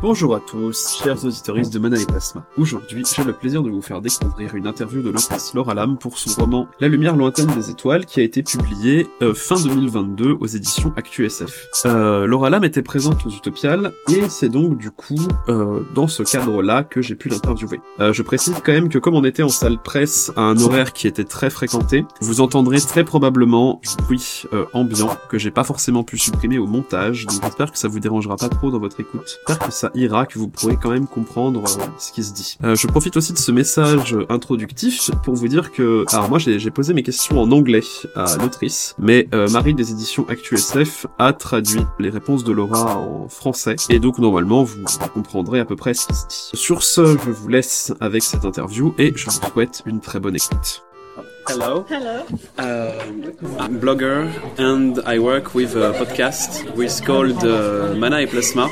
Bonjour à tous, chers auditeurs de Mana et Plasma. Aujourd'hui, j'ai le plaisir de vous faire découvrir une interview de l'autrice Laura Lam pour son roman La lumière lointaine des étoiles qui a été publié euh, fin 2022 aux éditions ActuSF. Euh, Laura Lam était présente aux Utopiales et c'est donc du coup euh, dans ce cadre-là que j'ai pu l'interviewer. Je précise quand même que comme on était en salle presse à un horaire qui était très fréquenté, vous entendrez très probablement du bruit ambiant que j'ai pas forcément pu supprimer au montage, donc j'espère que ça vous dérangera pas trop dans votre écoute. Ira, que vous pourrez quand même comprendre euh, ce qui se dit. Euh, je profite aussi de ce message introductif pour vous dire que, alors moi j'ai posé mes questions en anglais à l'autrice, mais euh, Marie des éditions ActuSF a traduit les réponses de Laura en français, et donc normalement vous comprendrez à peu près ce qui se dit. Sur ce, je vous laisse avec cette interview et je vous souhaite une très bonne écoute. Hello. Hello. Um, I'm blogger and I work with a podcast which called uh, Mana et Plasma.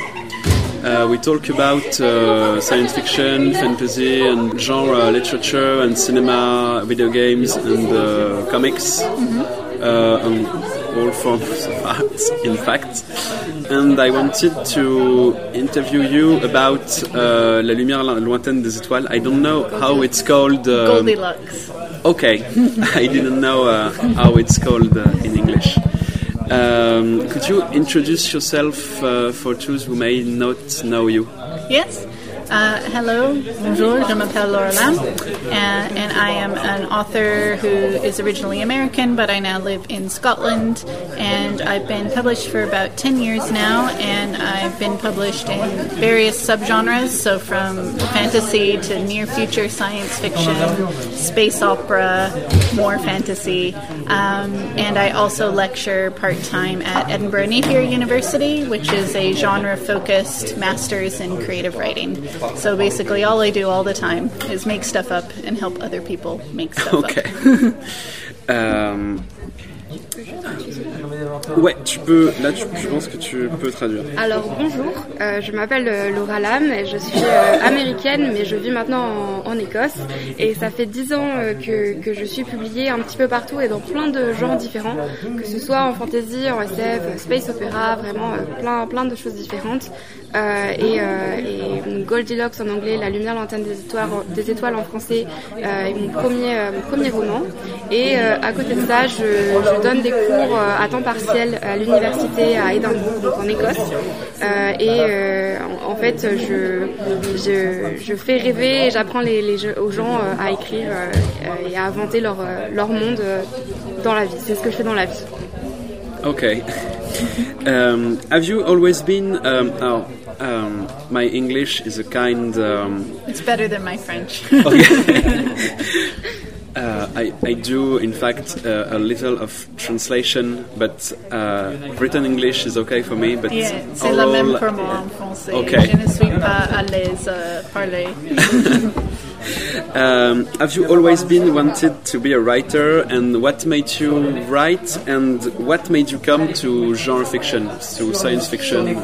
Uh, we talk about uh, science fiction, fantasy, and genre literature, and cinema, video games, and uh, comics, uh, and all forms of art, in fact. And I wanted to interview you about uh, La Lumière Lointaine des Étoiles. I don't know how it's called. um, Goldilocks. Okay, I didn't know uh, how it's called uh, in English. Um, could you introduce yourself uh, for those who may not know you? Yes. Uh, hello, bonjour, je m'appelle Laura Lam, and, and I am an author who is originally American, but I now live in Scotland, and I've been published for about 10 years now, and I've been published in various subgenres, so from fantasy to near future science fiction, space opera, more fantasy, um, and I also lecture part time at Edinburgh Napier University, which is a genre focused master's in creative writing. So basically, all I do all the time is make stuff up and help other people make stuff Ok. up. Euh, Ouais, tu peux. Là, tu- je pense que tu peux traduire. Alors bonjour, euh, je m'appelle euh, Laura Lam et je suis euh, américaine mais je vis maintenant en, en Écosse et ça fait dix ans euh, que, que je suis publiée un petit peu partout et dans plein de genres différents, que ce soit en fantasy, en SF, space opéra, vraiment euh, plein, plein de choses différentes. Euh, et, euh, et Goldilocks en anglais, La lumière lointaine des étoiles, des étoiles en français euh, est mon premier, euh, mon premier roman. Et euh, à côté de ça, je, je donne des cours euh, à temps partiel à l'université à Édimbourg, donc en Écosse. Euh, et euh, en, en fait, je, je, je fais rêver et j'apprends les, les aux gens euh, à écrire euh, euh, et à inventer leur, euh, leur monde euh, dans la vie. C'est ce que je fais dans la vie. Okay. um, have you always been? Um, oh, um, my English is a kind. Um, It's better than my French. Uh, I, I do, in fact, uh, a little of translation, but uh, written English is okay for me. But Yeah, c'est la même pour moi en français. Ok. Je ne suis pas à l'aise à parler. Um, have you always been wanted to be a writer, and what made you write, and what made you come to genre fiction, to science fiction,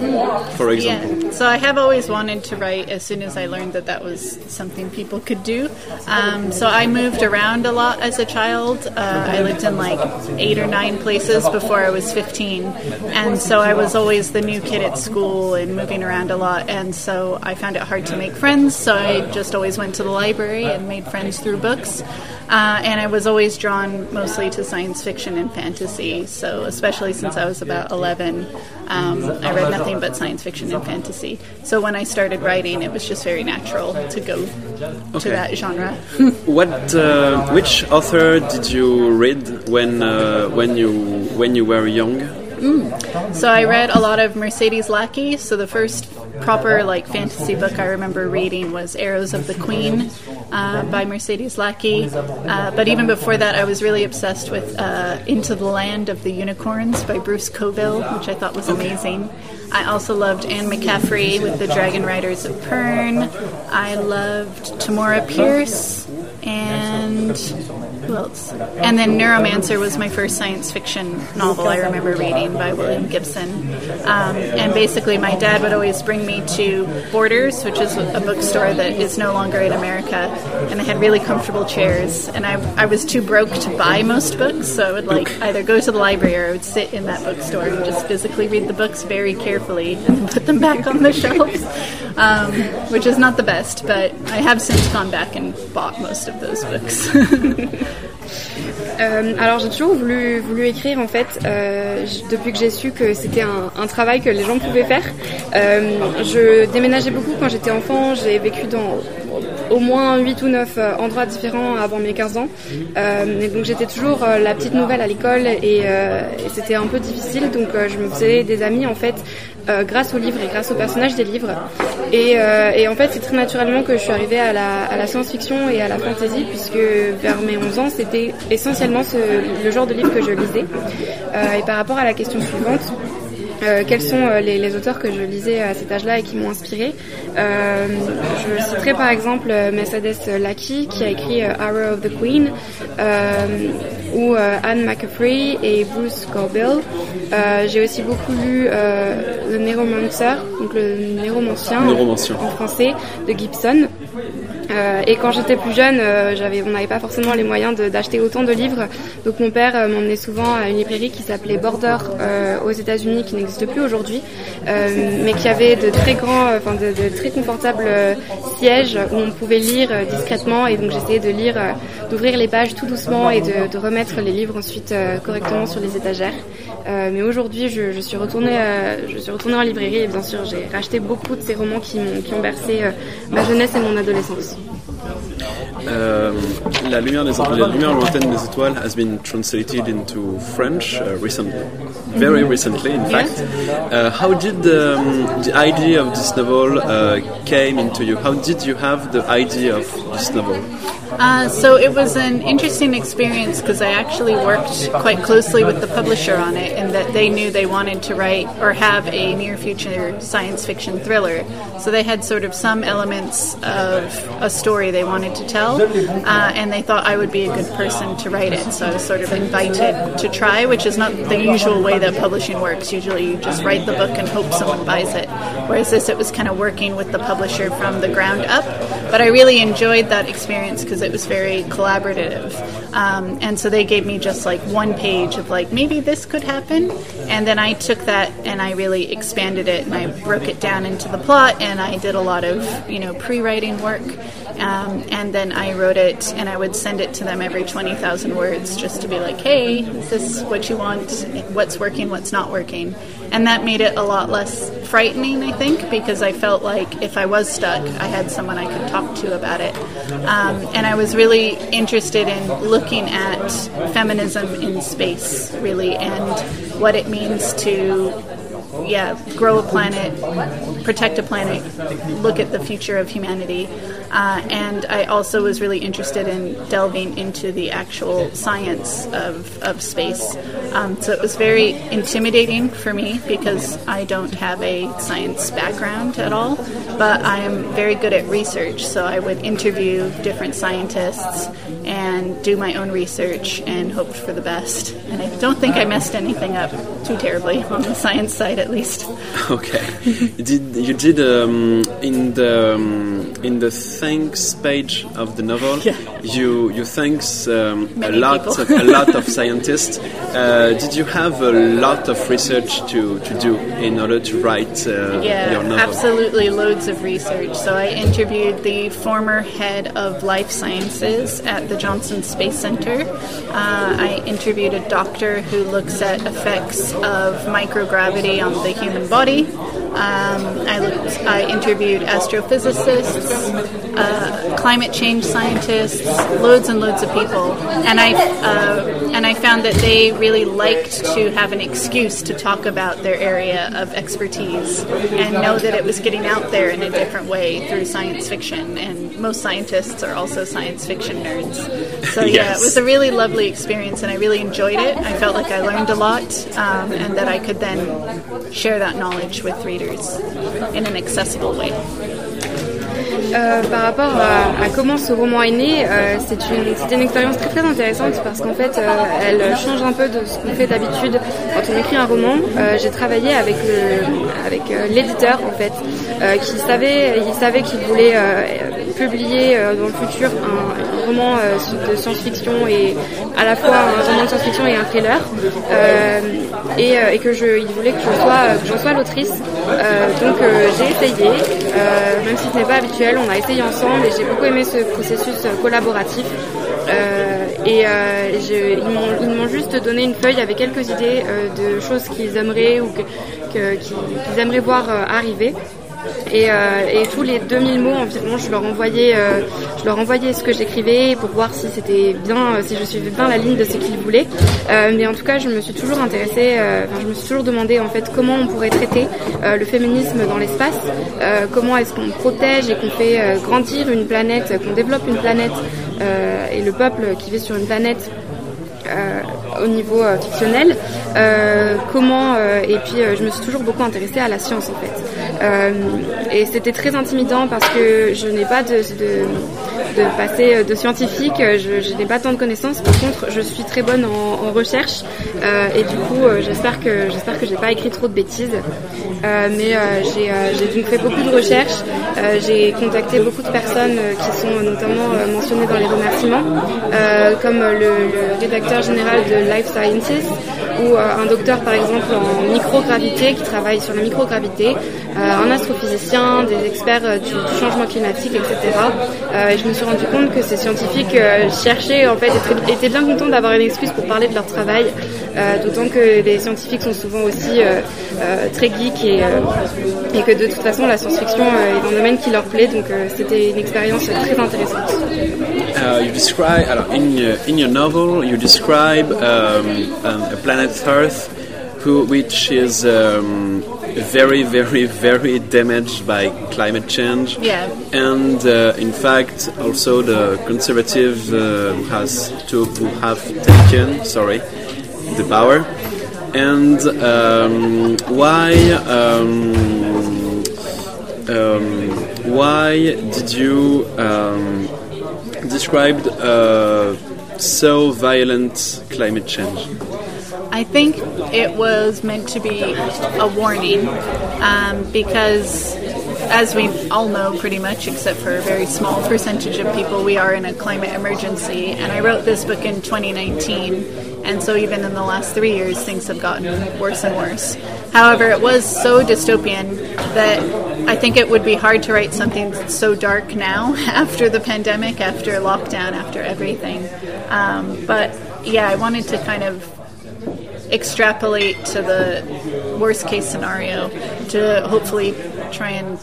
for example? Yeah, so I have always wanted to write as soon as I learned that that was something people could do. Um, so I moved around a lot as a child. Uh, I lived in like eight or nine places before I was 15. And so I was always the new kid at school and moving around a lot. And so I found it hard to make friends. So I just always went to the library and made friends through books. Uh, and I was always drawn mostly to science fiction and fantasy. So, especially since I was about 11, um, I read nothing but science fiction and fantasy. So, when I started writing, it was just very natural to go Okay. to that genre. What, uh, which author did you read when uh, when you when you were young? So I read a lot of Mercedes Lackey. So the first proper like fantasy book I remember reading was Arrows of the Queen uh, by Mercedes Lackey. Uh, but even before that, I was really obsessed with uh, Into the Land of the Unicorns by Bruce Coville, which I thought was amazing. I also loved Anne McCaffrey with The Dragon Riders of Pern. I loved Tamora Pierce and who else? And then Neuromancer was my first science fiction novel I remember reading by William Gibson. Um, and basically, my dad would always bring me to Borders, which is a bookstore that is no longer in America, and they had really comfortable chairs. And I, I was too broke to buy most books, so I would like either go to the library or I would sit in that bookstore and just physically read the books very carefully and put them back on the shelves, um, which is not the best, but I have since gone back and bought most of those books. Euh, alors j'ai toujours voulu, voulu écrire en fait, euh, depuis que j'ai su que c'était un, un travail que les gens pouvaient faire. Euh, je déménageais beaucoup quand j'étais enfant, j'ai vécu dans au moins 8 ou 9 euh, endroits différents avant mes 15 ans. Euh, donc j'étais toujours euh, la petite nouvelle à l'école et, c'était un peu difficile, donc je me faisais des amis en fait grâce aux livres et grâce aux personnages des livres. Et, en fait, c'est très naturellement que je suis arrivée à la, science-fiction et à la fantasy, puisque vers mes 11 ans, c'était essentiellement le genre de livre que je lisais. Et par rapport à la question suivante, euh, quels sont euh, les, les auteurs que je lisais à cet âge-là et qui m'ont inspiré euh, Je citerai par exemple euh, Mercedes Lackey qui a écrit Hour of the Queen euh, ou euh, Anne McCaffrey et Bruce Corbill. Euh, J'ai aussi beaucoup lu euh, le Neuromancer, donc le Néromancien en français de Gibson. Euh, et quand j'étais plus jeune, euh, j'avais, on n'avait pas forcément les moyens d'acheter autant de livres. Donc mon père euh, m'emmenait souvent à une librairie qui s'appelait Border euh, aux États-Unis, qui n'existe plus aujourd'hui, euh, mais qui avait de très grands, enfin de, très confortables sièges où on pouvait lire discrètement. Et donc j'essayais de lire, d'ouvrir les pages tout doucement et de, remettre les livres ensuite correctement sur les étagères. Euh, mais aujourd'hui, je, je suis retournée, euh, je suis retournée en librairie et bien sûr, j'ai racheté beaucoup de ces romans qui m'ont, qui ont bercé euh, ma jeunesse et mon adolescence. Euh, la lumière des la lumière lointaine des étoiles has been translated into French uh, recently, very recently, in fact. Uh, how did um, the idea of this novel uh, came into you? How did you have the idea of this novel? Uh, so it was an interesting experience because I actually worked quite closely with the publisher on it, and that they knew they wanted to write or have a near future science fiction thriller. So they had sort of some elements of a story they wanted to tell, uh, and they thought I would be a good person to write it. So I was sort of invited to try, which is not the usual way that publishing works. Usually you just write the book and hope someone buys it. Whereas this, it was kind of working with the publisher from the ground up. But I really enjoyed that experience because it was very collaborative. Um, and so they gave me just like one page of like, maybe this could happen. And then I took that and I really expanded it and I broke it down into the plot and I did a lot of, you know, pre writing work. Um, and then I wrote it and I would send it to them every 20,000 words just to be like, hey, is this what you want? What's working? What's not working? And that made it a lot less frightening, I think, because I felt like if I was stuck, I had someone I could talk to about it. Um, and I was really interested in looking at feminism in space, really, and what it means to yeah, grow a planet, protect a planet, look at the future of humanity. Uh, and I also was really interested in delving into the actual science of, of space. Um, so it was very intimidating for me because I don't have a science background at all, but I am very good at research. So I would interview different scientists and do my own research and hoped for the best. And I don't think I messed anything up too terribly on the science side, at least. Okay, you did you did um, in the um, in the thanks page of the novel? Yeah. You you thanks um, a lot of, a lot of scientists. Uh, did you have a lot of research to, to do in order to write uh, Yeah, your novel? absolutely loads of research. So I interviewed the former head of life sciences at the Johnson Space Center. Uh, I interviewed a doctor who looks at effects of microgravity on the human body. Um, I looked, I interviewed astrophysicists, uh, climate change scientists, loads and loads of people, and I uh, and I found that they really liked to have an excuse to talk about their area of expertise and know that it was getting out there in a different way through science fiction. And most scientists are also science fiction nerds. So yeah, Yes. it was a really lovely experience, and I really enjoyed it. I felt like I learned a lot, um, and that I could then share that knowledge with readers in an accessible way. Euh, par rapport à, comment ce roman est né, euh, c'est une, c'était une expérience très très intéressante parce qu'en fait, euh, elle change un peu de ce qu'on fait d'habitude quand on écrit un roman. Euh, j'ai travaillé avec le, avec l'éditeur en fait, qui savait, il savait qu'il voulait publier dans le futur un, roman de science-fiction et à la fois un roman de science-fiction et un thriller, et, et que je, il voulait que je sois, j'en sois l'autrice. Donc j'ai essayé, même si ce n'est pas habituel, on a essayé ensemble et j'ai beaucoup aimé ce processus euh, collaboratif. Euh, et euh, ils m'ont juste donné une feuille avec quelques idées de choses qu'ils aimeraient ou qu'ils aimeraient voir arriver. Et, euh, et tous les 2000 mots environ, je leur envoyais, euh, je leur envoyais ce que j'écrivais pour voir si c'était bien, euh, si je suivais bien la ligne de ce qu'ils voulaient. Mais en tout cas, je me suis toujours intéressée, enfin, je me suis toujours demandé en fait comment on pourrait traiter le féminisme dans l'espace, comment est-ce qu'on protège et qu'on fait grandir une planète, qu'on développe une planète et le peuple qui vit sur une planète au niveau euh, fictionnel. Euh, comment euh, et puis euh, je me suis toujours beaucoup intéressée à la science en fait. Euh, et c'était très intimidant parce que je n'ai pas de, de de passer de scientifique, je, je n'ai pas tant de connaissances. Par contre, je suis très bonne en, recherche euh, et du coup, euh, j'espère que j'espère que j'ai pas écrit trop de bêtises. Euh, mais euh, j'ai euh, donc fait beaucoup de recherches. Euh, j'ai contacté beaucoup de personnes euh, qui sont notamment euh, mentionnées dans les remerciements, euh, comme le, le rédacteur général de Life Sciences euh, un docteur par exemple en microgravité qui travaille sur la microgravité, euh, un astrophysicien, des experts euh, du, changement climatique, etc. Et je me suis rendu compte que ces scientifiques cherchaient en fait étaient- bien contents d'avoir une excuse pour parler de leur travail, d'autant que les scientifiques sont souvent aussi très geeks et, euh, et que de toute façon la science-fiction euh, est un domaine qui leur plaît, donc euh, c'était une expérience très intéressante. Uh, you describe alors, in your, in your novel you describe um, um, a planet Earth who, which is um, very very very damaged by climate change Yeah. and uh, in fact also the conservative uh, has to who have taken sorry the power and um, why um, um, why did you um, describe uh, so violent climate change? I think it was meant to be a warning um, because, as we all know pretty much, except for a very small percentage of people, we are in a climate emergency. And I wrote this book in 2019, and so even in the last three years, things have gotten worse and worse. However, it was so dystopian that I think it would be hard to write something so dark now after the pandemic, after lockdown, after everything. Um, but yeah, I wanted to kind of extrapolate to the worst case scenario to hopefully try and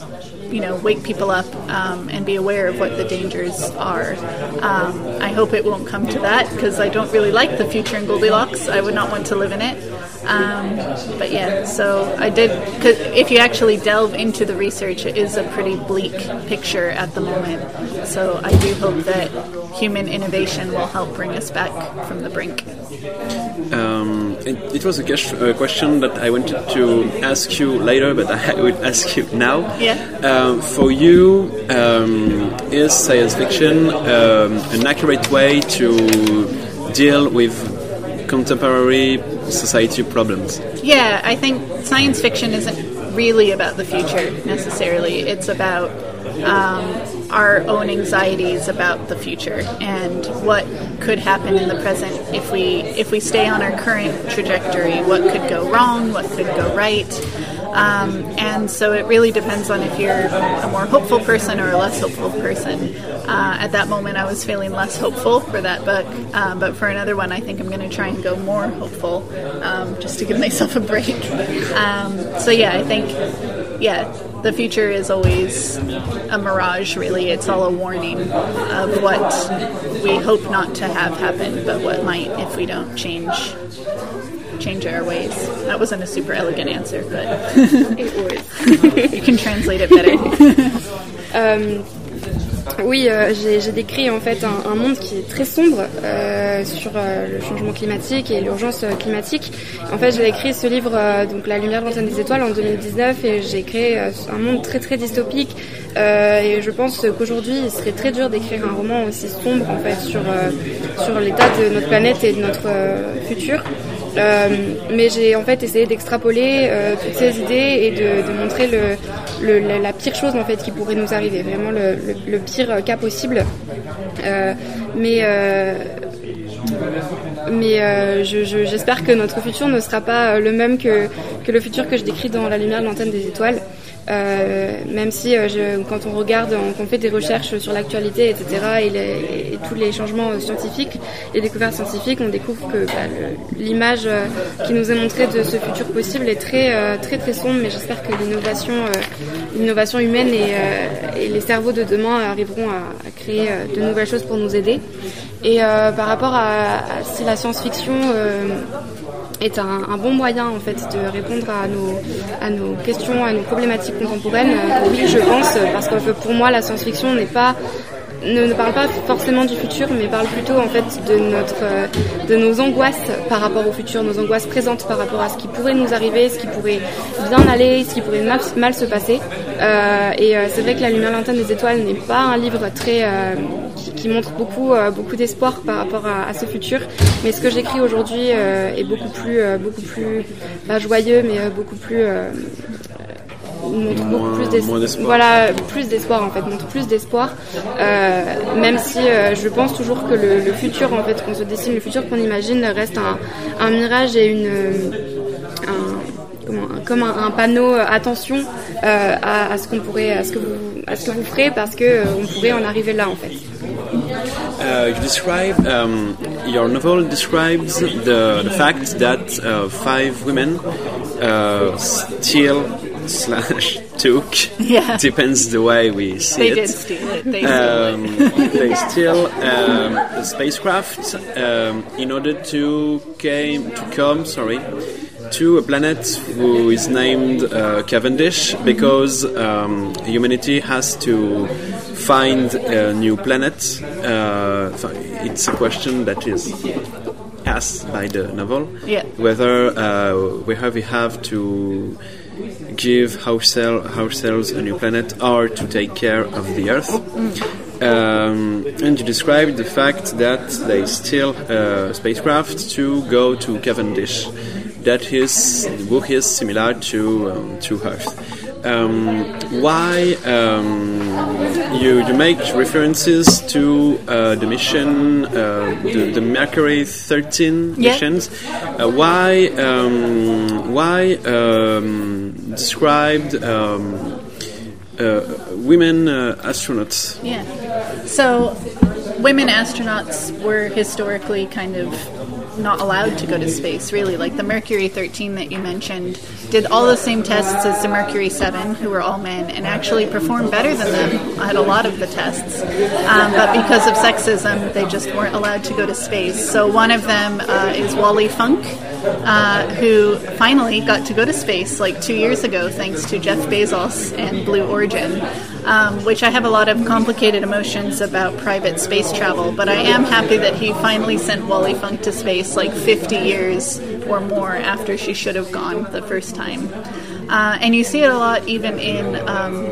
you know wake people up um, and be aware of what the dangers are. Um, I hope it won't come to that because I don't really like the future in Goldilocks. I would not want to live in it. Um, but yeah, so I did. Cause if you actually delve into the research, it is a pretty bleak picture at the moment. So I do hope that human innovation will help bring us back from the brink. Um, it, it was a, ques- question that I wanted to ask you later, but I will ask you now. Yeah. Um, for you, um, is science fiction um, an accurate way to deal with contemporary society problems? Yeah, I think science fiction isn't really about the future necessarily. It's about um, our own anxieties about the future and what could happen in the present if we if we stay on our current trajectory. What could go wrong? What could go right? Um, and so it really depends on if you're a more hopeful person or a less hopeful person. Uh, at that moment, I was feeling less hopeful for that book, um, but for another one, I think I'm going to try and go more hopeful um, just to give myself a break. Um, so, yeah, I think yeah, the future is always a mirage, really. It's all a warning of what we hope not to have happen, but what might if we don't change change our ways. That wasn't a super elegant answer, but it was. you can translate it better. um, Oui, euh, j'ai décrit en fait un, monde qui est très sombre euh, sur euh, le changement climatique et l'urgence euh, climatique. En fait, j'ai écrit ce livre, donc La lumière de l'antenne des étoiles, en 2019, et j'ai créé un monde très très dystopique. et je pense qu'aujourd'hui, il serait très dur d'écrire un roman aussi sombre en fait sur sur l'état de notre planète et de notre futur. Euh, mais j'ai en fait essayé d'extrapoler euh, toutes ces idées et de, montrer la pire chose en fait qui pourrait nous arriver, vraiment le, pire cas possible. Euh, mais mais j'espère je, que notre futur ne sera pas le même que le futur que je décris dans La lumière de l'antenne des étoiles. Euh, même si euh, quand on regarde, on, on, fait des recherches sur l'actualité, etc., et, les, et, tous les changements euh, scientifiques, les découvertes scientifiques, on découvre que bah, l'image euh, qui nous est montrée de ce futur possible est très euh, très très sombre. Mais j'espère que l'innovation, l'innovation humaine et, et, les cerveaux de demain arriveront à, à créer de nouvelles choses pour nous aider. Et par rapport à, à si la science-fiction est un, bon moyen en fait de répondre à nos, à nos questions, à nos problématiques contemporaines. Euh, oui, je pense, parce que pour moi, la science-fiction n'est pas ne, parle pas forcément du futur, mais parle plutôt en fait de notre, euh, de nos angoisses par rapport au futur, nos angoisses présentes par rapport à ce qui pourrait nous arriver, ce qui pourrait bien aller, ce qui pourrait mal, mal se passer. Euh, et euh, c'est vrai que La lumière lointaine des étoiles n'est pas un livre très euh, qui, montre beaucoup, euh, beaucoup d'espoir par rapport à, à, ce futur, mais ce que j'écris aujourd'hui est beaucoup plus, beaucoup plus pas joyeux, mais beaucoup plus montre beaucoup plus d'espoir. Voilà, plus d'espoir en fait, montre plus d'espoir. Euh, même si euh, je pense toujours que le, le futur en fait qu'on se dessine, le futur qu'on imagine reste un, un, mirage et une un, comment, comme un, un, panneau euh, attention euh, à, à, ce qu'on pourrait, à ce que vous, à ce que vous ferez parce que euh, on pourrait en arriver là en fait. Uh, you describe um, your novel describes the, the fact that uh, five women uh, still slash took. Yeah. Depends the way we see they it. They did steal it. They, um, they steal um, a spacecraft um, in order to came to come. Sorry. To a planet who is named uh, Cavendish because um, humanity has to find a new planet. Uh, it's a question that is asked by the novel. Yeah. Whether uh, we have we have to give ourselves a new planet or to take care of the Earth. Um, and you described the fact that they steal a spacecraft to go to Cavendish. That is, the book is similar to um, to Earth. Um, why um, you, you make references to uh, the mission, uh, the, the, Mercury 13 yeah. missions. Uh, why um, why um, described um, uh, women uh, astronauts? Yeah. So women astronauts were historically kind of not allowed to go to space, really. Like the Mercury 13 that you mentioned did all the same tests as the Mercury 7, who were all men, and actually performed better than them at a lot of the tests. Um, but because of sexism, they just weren't allowed to go to space. So one of them uh, is Wally Funk. Uh, who finally got to go to space like two years ago thanks to Jeff Bezos and Blue Origin um, which I have a lot of complicated emotions about private space travel. But I am happy that he finally sent Wally Funk to space like 50 years or more after she should have gone the first time. Uh, and you see it a lot even in. Um,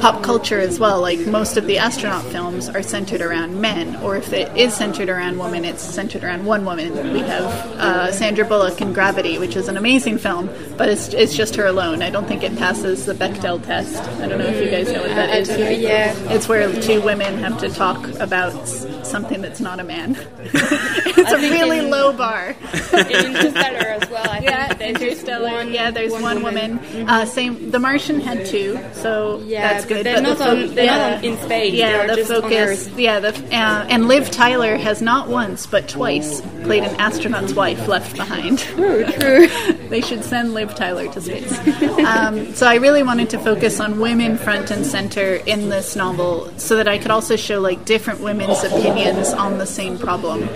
pop culture as well. Like most of the astronaut films are centered around men, or if it is centered around women, it's centered around one woman. We have uh, Sandra Bullock in Gravity, which is an amazing film, but it's, it's just her alone. I don't think it passes the Bechdel test. I don't know if you guys know what that is. uh. Yeah. It's where two women have to talk about something that's not a man. it's a really in, low bar. Interstellar as well. I yeah, Interstellar. One, yeah, there's one, one, woman. woman. Mm-hmm. Uh, same. The Martian had two, so yeah, is good. They're not the fo- on- they're not on- in space, Yeah, the focus. Yeah, the uh, and Liv Tyler has not once but twice played an astronaut's wife left behind. True, true. they should send Liv Tyler to space. Um, so I really wanted to focus on women front and center in this novel, so that I could also show like different women's opinions on the same problem.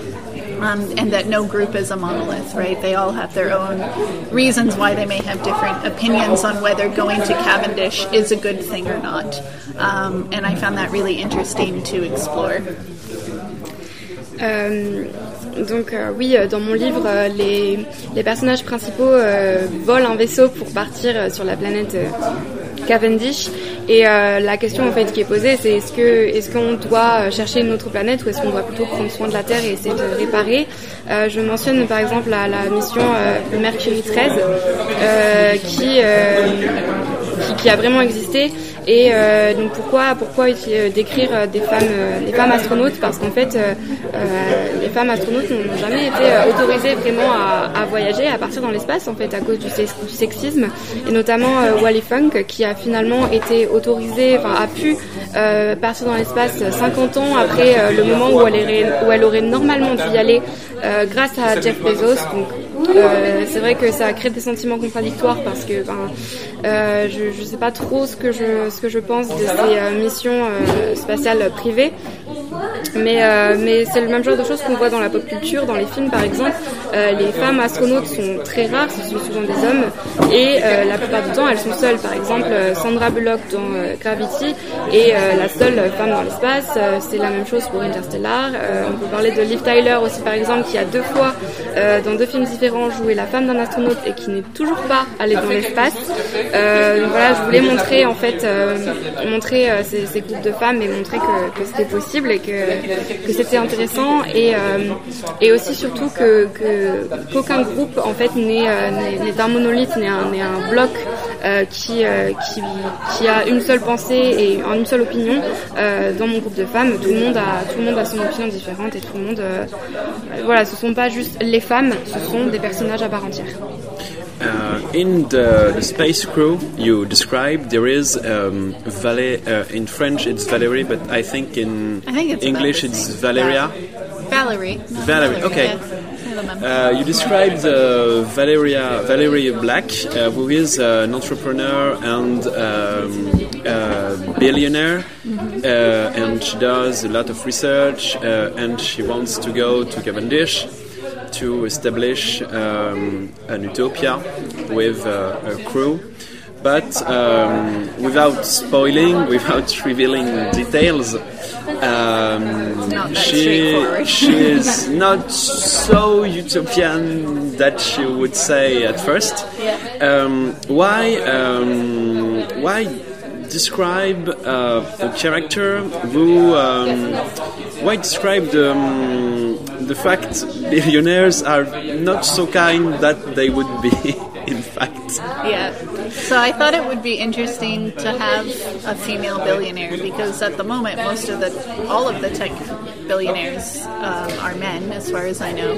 Um, and that no group is a monolith, right? They all have their own reasons why they may have different opinions on whether going to Cavendish is a good thing or not. Um, and I found that really interesting to explore. Euh, donc euh, oui, euh, dans mon livre, euh, les, les personnages principaux euh, volent un vaisseau pour partir euh, sur la planète Cavendish. Et euh, la question en fait qui est posée, c'est est-ce que est-ce qu'on doit euh, chercher une autre planète ou est-ce qu'on doit plutôt prendre soin de la Terre et essayer de réparer? Euh, Je mentionne par exemple la, la mission euh, Mercury 13 euh, qui, euh, qui qui a vraiment existé. Et euh, donc pourquoi pourquoi euh, décrire euh, des femmes euh, des femmes astronautes? Parce qu'en fait les femmes astronautes n'ont jamais été autorisées vraiment à, à voyager à partir dans l'espace en fait à cause du, sex- du sexisme et notamment Wally Funk qui a finalement été autorisée enfin a pu partir dans l'espace 50 ans après le moment où elle, aurait, où elle aurait normalement dû y aller grâce à Jeff Bezos donc euh, c'est vrai que ça crée des sentiments contradictoires parce que ben, euh, je ne sais pas trop ce que je, ce que je pense de ces euh, missions spatiales privées. Mais, euh, mais c'est le même genre de choses qu'on voit dans la pop culture, dans les films par exemple. Euh, les femmes astronautes sont très rares, ce sont souvent des hommes, et euh, la plupart du temps elles sont seules. Par exemple, euh, Sandra Bullock dans euh, Gravity est euh, la seule femme dans l'espace. C'est la même chose pour Interstellar. On peut parler de Liv Tyler aussi par exemple, qui a deux fois dans deux films différents joué la femme d'un astronaute et qui n'est toujours pas allée dans l'espace. Voilà, je voulais montrer en fait, montrer ces, ces groupes de femmes et montrer que, que c'était possible et que, que c'était intéressant et, euh, et aussi surtout que qu'aucun groupe en fait n'est euh, un monolithe, n'est un, un bloc euh, qui, qui qui a une seule pensée et une seule opinion. Dans mon groupe de femmes, tout le monde a tout le monde a son opinion différente et tout le monde voilà, ce sont pas juste les femmes, ce sont des personnages à part entière. Uh, in the, the space crew you described, there is um, Valet. Uh, in French, it's Valérie, but I think in I think it's English it's. Valeria. Valerie. Valerie, okay. yeah. Uh, you described uh, Valeria Valerie Black, uh, who is uh, an entrepreneur and um, uh, billionaire, uh, and she does a lot of research, uh, and she wants to go to Cavendish to establish um, an utopia with uh, a crew. But um, without spoiling, without revealing details, um, she she is not so utopian that she would say at first. Um, why um, why describe uh, a character who um, why describe the, um, the fact billionaires are not so kind that they would be in fact Yeah. So I thought it would be interesting to have a female billionaire because at the moment most of the all of the tech billionaires um, are men, as far as I know.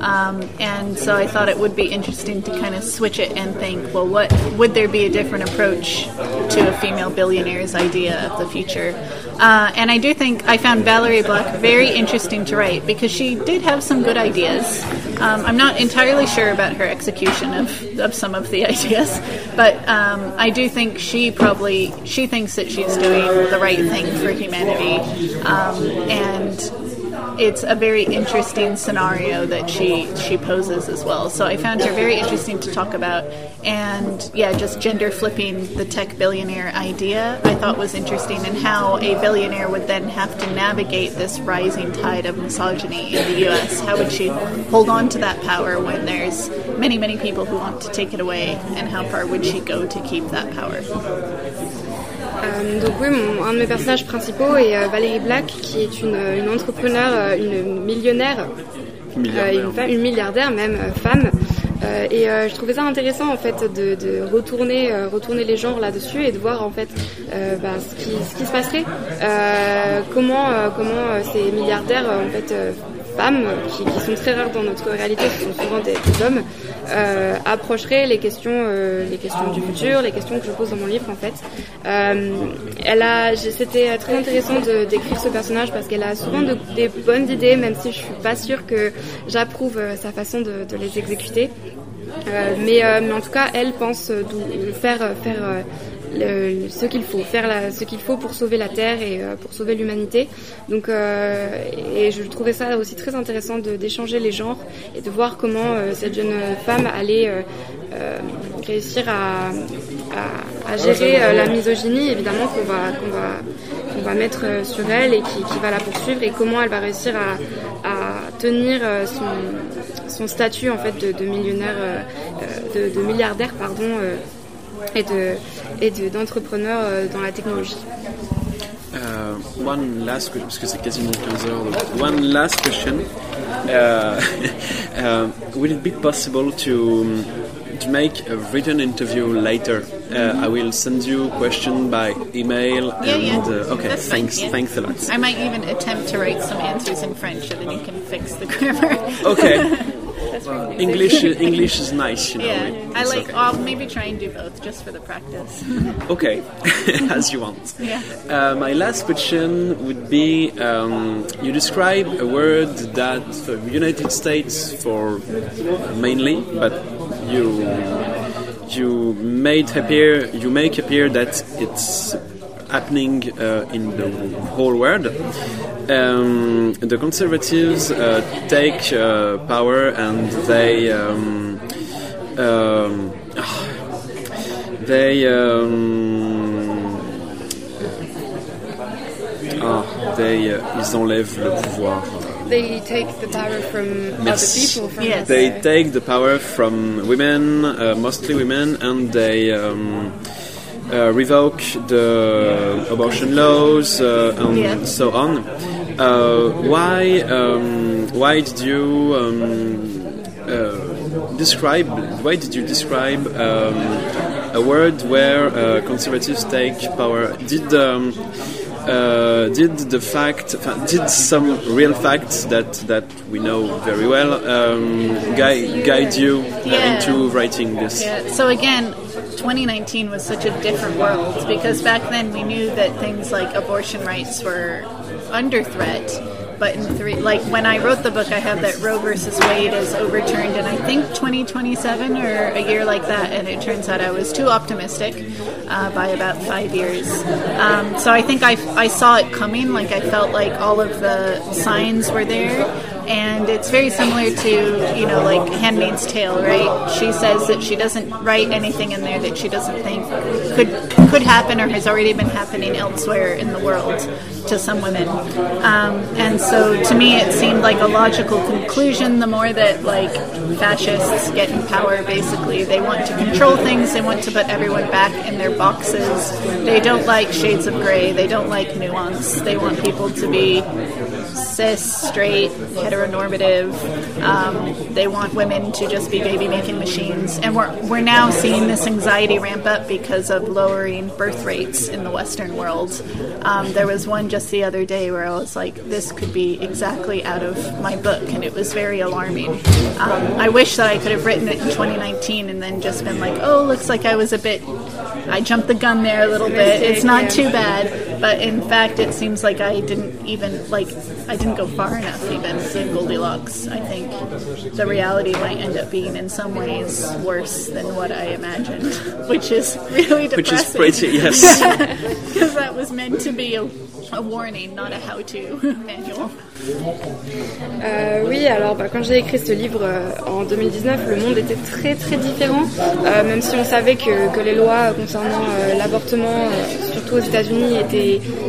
Um, and so I thought it would be interesting to kind of switch it and think, well, what would there be a different approach to a female billionaire's idea of the future? Uh, and I do think I found Valerie Black very interesting to write because she did have some good ideas. Um, I'm not entirely sure about her execution of, of some of the ideas, but um, I do think she probably she thinks that she's doing the right thing for humanity, um, and it's a very interesting scenario that she she poses as well. So I found her very interesting to talk about, and yeah, just gender flipping the tech billionaire idea I thought was interesting, and how a billionaire would then have to navigate this rising tide of misogyny in the U.S. How would she hold on to that power when there's many many people who want to take it away, and how far would she go to keep that power? Euh, donc oui, mon- un de mes personnages principaux est euh, Valérie Black, qui est une, euh, une millionnaire, euh, une, fa- une milliardaire même, femme. Et je trouvais ça intéressant en fait de, de retourner, retourner les genres là-dessus et de voir en fait bah, ce, qui, ce qui se passerait, comment, comment ces milliardaires en fait femmes, qui, qui, sont très rares dans notre réalité, ce sont souvent des, des hommes, euh, approcheraient les questions, euh, les questions du futur, les questions que je pose dans mon livre en fait. Euh, elle a, c'était très intéressant d'écrire ce personnage parce qu'elle a souvent de, des bonnes idées, même si je suis pas sûre que j'approuve sa façon de, de, les exécuter. mais, mais en tout cas, elle pense faire faire le, ce qu'il faut, faire la, ce qu'il faut pour sauver la Terre et euh, pour sauver l'humanité. Donc, euh, et je trouvais ça aussi très intéressant d'échanger les genres et de voir comment euh, cette jeune femme allait euh, euh, réussir à, à, à gérer la misogynie, évidemment qu'on va qu'on va qu'on va mettre sur elle et qui, qui, va la poursuivre et comment elle va réussir à, à tenir son, son statut en fait de, de millionnaire, de, de milliardaire pardon et de et d'entrepreneurs euh, dans la technologie. Uh, one last question, parce que c'est quasiment 15 heures. Donc one last question. Uh, uh, will it be possible to to make a written interview later? Uh, I will send you a question by email. Yeah, and, yeah. Uh, okay, That's thanks, fine, yeah. thanks a lot. I might even attempt to write some answers in French so then you can fix the grammar. Okay. That's really. English, English is nice, you know. Yeah, it- I like. okay. I'll maybe try and do both just for the practice. Okay, as you want. Yeah. Uh, my last question would be: um, You describe a word that the United States, for mainly, but you you made appear you make appear that it's happening uh, in the whole world. Um, the conservatives uh, take uh, power and they um, um, they um, ah, they uh, ils enlèvent le pouvoir. They take the power from other Merci. people. From Yes. They take the power from women, uh, mostly women, and they um, uh, revoke the abortion laws uh, and Yeah. so on. Uh, why? Um, why did you um, uh, describe? Why did you describe um, a world where uh, conservatives take power? Did um, uh, did the fact, did some real facts that that we know very well um, guide, guide you uh, Yeah. into writing this? Yeah. So again, 2019 was such a different world because back then we knew that things like abortion rights were under threat. But in three, like when I wrote the book, I have that Roe versus Wade is overturned in I think 2027 or a year like that, and it turns out I was too optimistic uh, by about five years. Um, so I think I, I saw it coming. Like I felt like all of the signs were there, and it's very similar to you know like Handmaid's Tale, right? She says that she doesn't write anything in there that she doesn't think could could happen or has already been happening elsewhere in the world to some women. Um, and so to me, it seemed like a logical conclusion. The more that like fascists get in power, basically they want to control things. They want to put everyone back in their boxes. They don't like shades of gray. They don't like nuance. They want people to be cis, straight, heteronormative. Um, they want women to just be baby making machines. And we're, we're now seeing this anxiety ramp up because of lowering birth rates in the Western world. Um, there was one just the other day where I was like, this could be exactly out of my book, and it was very alarming. Um, I wish that I could have written it in 2019 and then just been like, oh, looks like I was a bit. I jumped the gun there a little bit. It's not too bad, but in fact, it seems like I didn't even like I didn't go far enough even in Goldilocks. I think the reality might end up being in some ways worse than what I imagined, which is really depressing. Which is pretty, yes. because that was meant to be a, a warning, not a how-to manual. Euh, oui, alors bah, quand j'ai écrit ce livre euh, en 2019, le monde était très très différent, Euh, même si on savait que, les lois concernant euh, l'avortement, surtout aux États-Unis,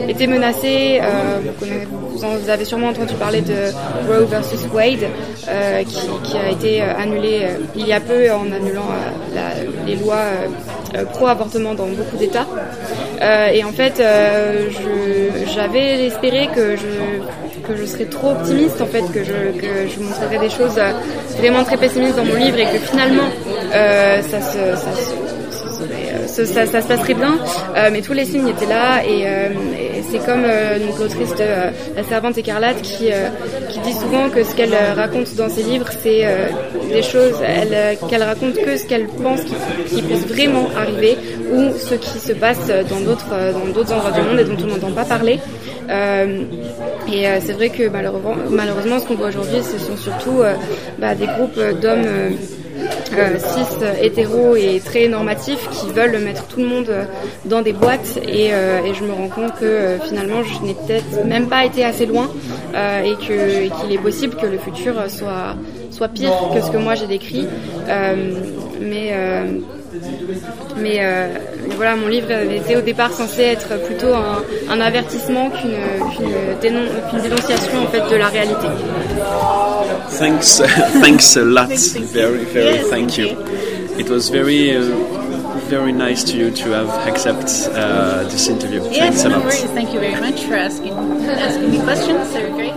étaient, menacées. Vous, avez sûrement entendu parler de Roe versus Wade, qui, a été annulé il y a peu en annulant la- les lois pro-avortement dans beaucoup d'États. Euh, et en fait, euh, j'avais espéré que je que je serais trop optimiste en fait, que je, que je montrerais des choses vraiment très pessimistes dans mon livre et que finalement euh, ça se, se, ça, ça se passe très bien, euh, mais tous les signes étaient là et, euh, c'est comme euh, l'autrice de La Servante écarlate qui, qui dit souvent que ce qu'elle raconte dans ses livres, c'est des choses elle, qu'elle raconte que ce qu'elle pense qui, qui puisse vraiment arriver ou ce qui se passe dans d'autres dans d'autres endroits du monde et dont on n'entend pas parler. Euh, et euh, c'est vrai que malheureusement, malheureusement ce qu'on voit aujourd'hui, ce sont surtout euh, bah, des groupes d'hommes euh, cis, hétéros et très normatifs qui veulent mettre tout le monde dans des boîtes et, euh, je me rends compte que euh, finalement je n'ai peut-être même pas été assez loin euh, et qu'il est possible que le futur soit, soit pire que ce que moi j'ai décrit. Euh, mais euh, mais voilà, mon livre était au départ censé être plutôt un, un avertissement qu'une qu'une dénon- qu'une dénonciation en fait de la réalité. Thanks, thanks a lot. Very, very Yes, thank you. It was very, uh, very nice to you to have accept uh, this interview. Yes, Thanks a no lot. worries. Thank you very much for asking asking me questions. They were great.